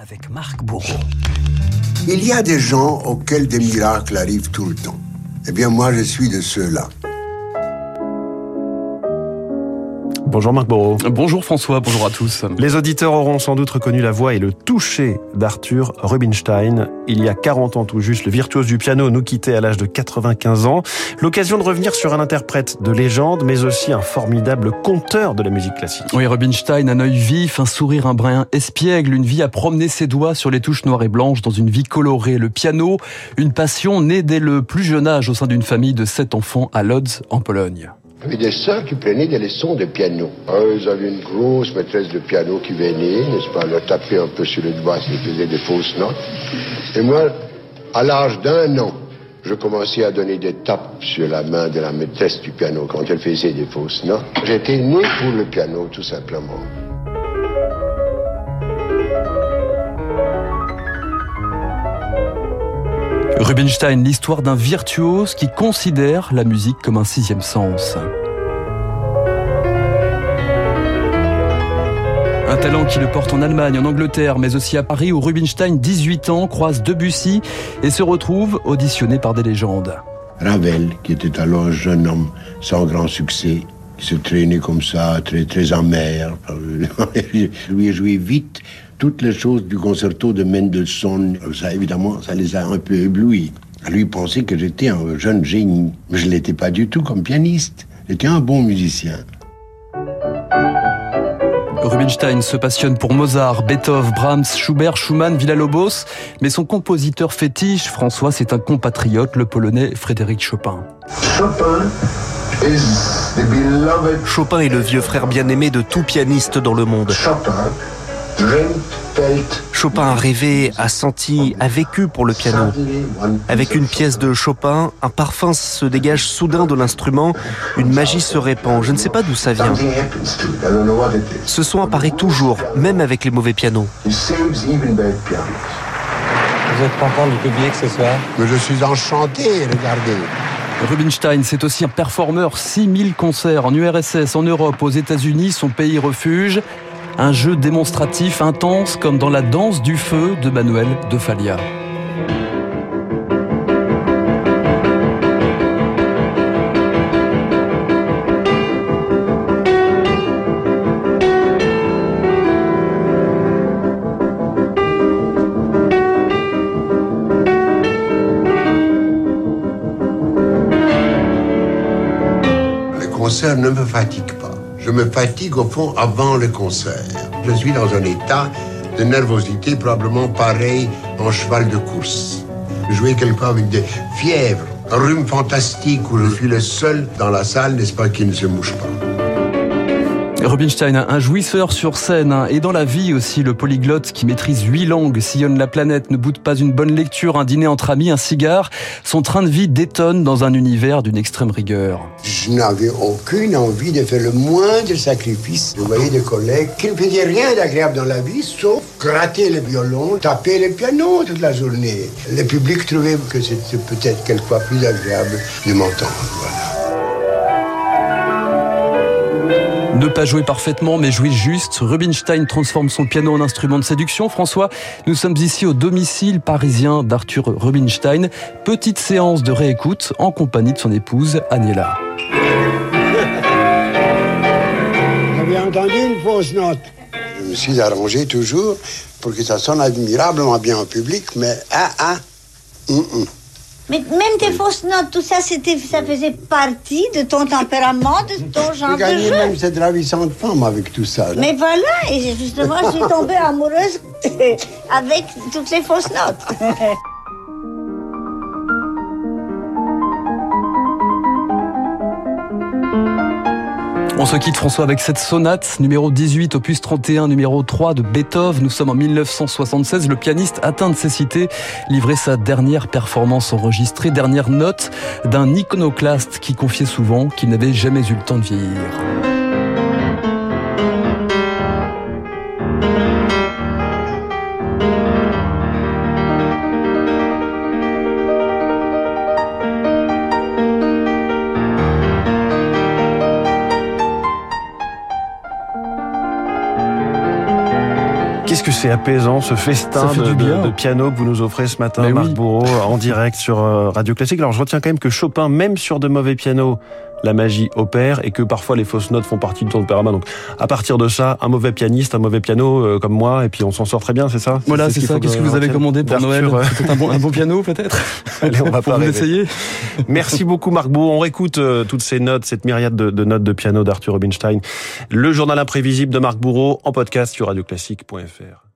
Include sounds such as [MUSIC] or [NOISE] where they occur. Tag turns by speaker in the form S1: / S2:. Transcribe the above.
S1: avec Marc Bourreau.
S2: Il y a des gens auxquels des miracles arrivent tout le temps. Eh bien, moi, je suis de ceux-là.
S3: Bonjour Marc Bourreau.
S4: Bonjour François, bonjour à tous.
S3: Les auditeurs auront sans doute reconnu la voix et le toucher d'Arthur Rubinstein. Il y a 40 ans tout juste, le virtuose du piano nous quittait à l'âge de 95 ans. L'occasion de revenir sur un interprète de légende, mais aussi un formidable conteur de la musique classique.
S4: Oui, Rubinstein, un œil vif, un sourire, un brin espiègle, une vie à promener ses doigts sur les touches noires et blanches dans une vie colorée. Le piano, une passion née dès le plus jeune âge au sein d'une famille de sept enfants à Lodz, en Pologne.
S2: J'avais des sœurs qui prenaient des leçons de piano? Elles avaient une grosse maîtresse de piano qui venait, n'est-ce pas, leur taper un peu sur le doigt s'ils faisaient des fausses notes. Et moi, à l'âge d'un an, je commençais à donner des tapes sur la main de la maîtresse du piano quand elle faisait des fausses notes. J'étais né pour le piano, tout simplement.
S4: Rubinstein, l'histoire d'un virtuose qui considère la musique comme un sixième sens. Un talent qui le porte en Allemagne, en Angleterre, mais aussi à Paris où Rubinstein, 18 ans, croise Debussy et se retrouve auditionné par des légendes.
S2: Ravel, qui était alors un jeune homme sans grand succès, qui se traînait comme ça, très, très amer. Lui a joué vite toutes les choses du concerto de Mendelssohn. Ça, évidemment, ça les a un peu éblouis. Lui pensait que j'étais un jeune génie. Mais je ne l'étais pas du tout comme pianiste. J'étais un bon musicien.
S4: Rubinstein se passionne pour Mozart, Beethoven, Brahms, Schubert, Schumann, Villa-Lobos, mais son compositeur fétiche, François, c'est un compatriote, le polonais Frédéric Chopin.
S1: Chopin est le vieux frère bien-aimé de tout pianiste dans le monde. Chopin a rêvé, a senti, a vécu pour le piano. Avec une pièce de Chopin, un parfum se dégage soudain de l'instrument, une magie se répand. Je ne sais pas d'où ça vient. Ce son apparaît toujours, même avec les mauvais pianos.
S5: Vous êtes content du public ce soir?
S2: Mais je suis enchanté, regardez.
S4: Rubinstein, c'est aussi un performeur, 6000 concerts en URSS, en Europe, aux États-Unis, son pays refuge. Un jeu démonstratif intense comme dans la danse du feu de Manuel de Falla.
S2: Concert ne me fatigue. Je me fatigue au fond avant le concert. Je suis dans un état de nervosité probablement pareil en cheval de course. Jouer quelquefois avec des fièvres, un rhume fantastique où je suis le seul dans la salle, n'est-ce pas, qui ne se mouche pas.
S4: Rubinstein, un jouisseur sur scène hein, et dans la vie aussi, le polyglotte qui maîtrise huit langues, sillonne la planète, ne boude pas une bonne lecture, un dîner entre amis, un cigare. Son train de vie détonne dans un univers d'une extrême rigueur.
S2: Je n'avais aucune envie de faire le moindre sacrifice. Je voyais des collègues qui ne faisaient rien d'agréable dans la vie, sauf gratter le violon, taper le piano toute la journée. Le public trouvait que c'était peut-être quelquefois plus agréable de m'entendre. Voilà.
S4: Ne pas jouer parfaitement, mais jouer juste. Rubinstein transforme son piano en instrument de séduction. François, nous sommes ici au domicile parisien d'Arthur Rubinstein. Petite séance de réécoute en compagnie de son épouse, Aniela.
S2: Vous avez entendu une fausse note? Je me suis arrangé toujours pour que ça sonne admirablement bien au public, mais ah ah, hum, hum.
S6: Mais même tes fausses notes, tout ça, c'était, ça faisait partie de ton tempérament, de ton genre de jeu.
S2: même cette ravissante femme avec tout ça. là.
S6: Mais voilà, et justement, je suis tombée amoureuse [LAUGHS] avec toutes les fausses notes. [LAUGHS]
S4: On se quitte François avec cette sonate numéro 18 opus 31 numéro 3 de Beethoven. Nous sommes en 1976. Le pianiste atteint de cécité livrait sa dernière performance enregistrée, dernière note d'un iconoclaste qui confiait souvent qu'il n'avait jamais eu le temps de vieillir.
S3: Que c'est apaisant ce festin de, de, piano que vous nous offrez ce matin, Marc Bourreau, en direct sur euh, Radio Classique. Alors je retiens quand même que Chopin, même sur de mauvais pianos, la magie opère et que parfois les fausses notes font partie de ton. Donc à partir de ça, un mauvais pianiste, un mauvais piano euh, comme moi, et puis on s'en sort très bien, c'est ça?
S4: Voilà, c'est ça. Qu'est-ce que vous avez commandé pour Noël? euh, un bon, un bon piano peut-être? [LAUGHS]
S3: Allez, on va pas
S4: essayer.
S3: Merci beaucoup Marc Beau. On réécoute euh, toutes ces notes, cette myriade de, de notes de piano d'Arthur Rubinstein. Le journal imprévisible de Marc Bourreau en podcast sur radioclassique.fr.